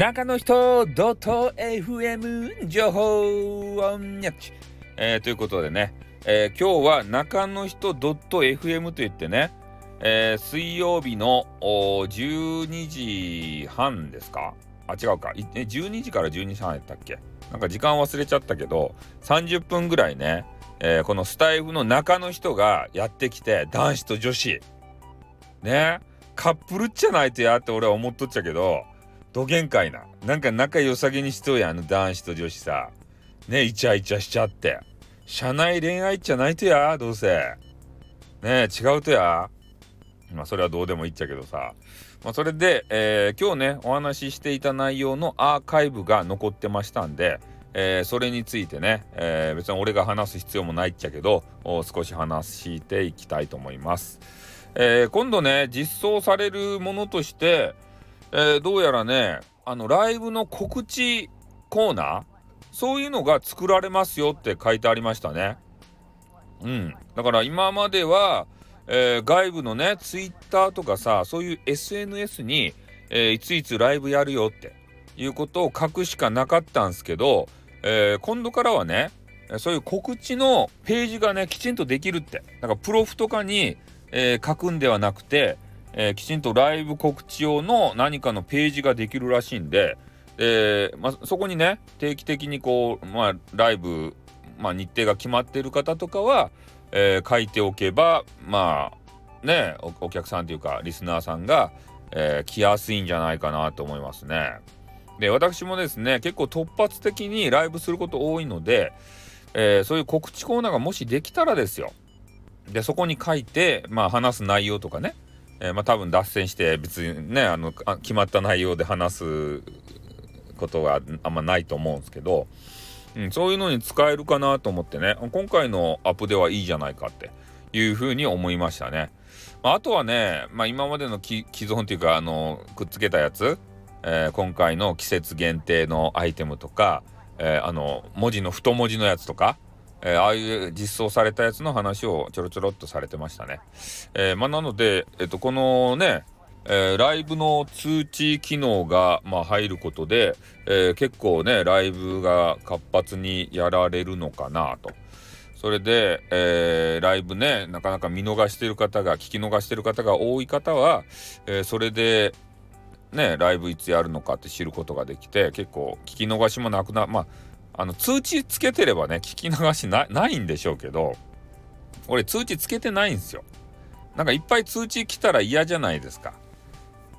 中の人ドット FM 情報をにゃち、えー、ということでね、えー、今日は中の人ドット FM と言ってね、えー、水曜日の12時半ですか？あ違うか。12時から12時半やったっけ？なんか時間忘れちゃったけど30分ぐらいね、えー、このスタイフの中の人がやってきて男子と女子。ね？カップルじゃないとやって俺は思っとっちゃけど。どげんかいな。なんか仲良さげにしとうやん、あの男子と女子さ。ね、イチャイチャしちゃって。社内恋愛じゃないとや、どうせ。ね違うとや。まあ、それはどうでもいいっちゃけどさ。まあ、それで、えー、今日ね、お話ししていた内容のアーカイブが残ってましたんで、えー、それについてね、えー、別に俺が話す必要もないっちゃけど、少し話していきたいと思います。え今度ね、実装されるものとして、えー、どうやらねあのライブの告知コーナーそういうのが作られますよって書いてありましたね。うん、だから今までは、えー、外部のねツイッターとかさそういう SNS に、えー、いついつライブやるよっていうことを書くしかなかったんですけど、えー、今度からはねそういう告知のページがねきちんとできるってなんかプロフとかに、え書くんではなくてえー、きちんとライブ告知用の何かのページができるらしいんで、えーまあ、そこにね定期的にこう、まあ、ライブ、まあ、日程が決まってる方とかは、えー、書いておけばまあねお客さんというかリスナーさんが、え、来やすいんじゃないかなと思いますね。で私もですね結構突発的にライブすること多いので、え、そういう告知コーナーがもしできたらですよでそこに書いてまあ話す内容とかねえー、まあ多分脱線して別にねあの決まった内容で話すことがあんまないと思うんですけど、うん、そういうのに使えるかなと思ってね今回のアップではいいじゃないかっていうふうに思いましたね。まあ、あとはね、まあ、今までの既存っていうかあのくっつけたやつ、えー、今回の季節限定のアイテムとか、えー、あの文字の太文字のやつとかえー、ああいう実装されたやつの話をちょろちょろっとされてましたね。えー、まあ、なので、えっと、このね、えー、ライブの通知機能が、まあ、入ることで、え結構ねライブが活発にやられるのかなと。それで、えライブねなかなか見逃してる方が聞き逃してる方が多い方は、えそれでねライブいつやるのかって知ることができて結構聞き逃しもなくなまああの通知つけてればね聞き流しないんでしょうけど俺通知つけてないんですよ。なんかいっぱい通知来たら嫌じゃないですか。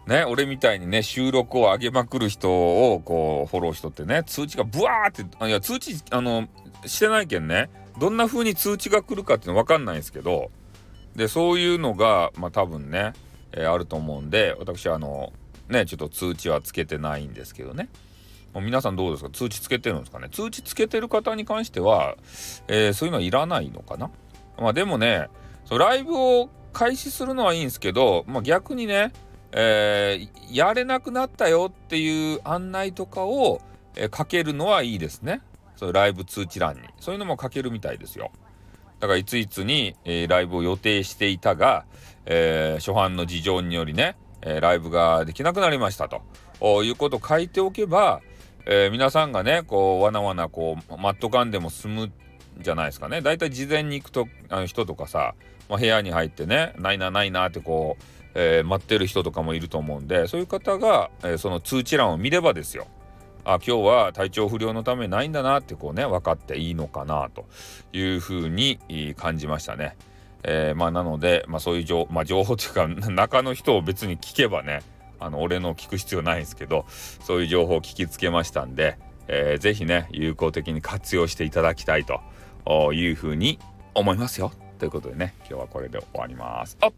ね俺みたいにね収録を上げまくる人をこうフォローしとってね通知がブワーっていや通知あのしてないけんねどんな風に通知が来るかっていうの分かんないんですけどでそういうのがまあ多分ね、えー、あると思うんで私あのねちょっと通知はつけてないんですけどね。皆さんどうですか？通知つけてるんですかね？通知つけてる方に関しては、えー、そういうのはいらないのかな？まあでもねそうライブを開始するのはいいんですけど、まあ、逆にね、えー、やれなくなったよっていう案内とかを、えー、かけるのはいいですね。そうライブ通知欄に。そういうのもかけるみたいですよ。だからいついつに、えー、ライブを予定していたが、えー初版の事情によりね、えライブができなくなりましたと。いうことを書いておけば、えー、皆さんがねこうわなわなこうマット感でも済むじゃないですかねだいたい事前に行くとあの人とかさ、まあ、部屋に入ってねないなないなってこう、えー、待ってる人とかもいると思うんでそういう方が、えー、その通知欄を見ればですよあ今日は体調不良のためないんだなってこうね分かっていいのかなというふうに感じましたね。えー、まあなので、まあ、そういう情,、まあ、情報というか中の人を別に聞けばねあの俺の聞く必要ないんですけどそういう情報を聞きつけましたんで、えー、ぜひね有効的に活用していただきたいというふうに思いますよ。ということでね今日はこれで終わります。あっ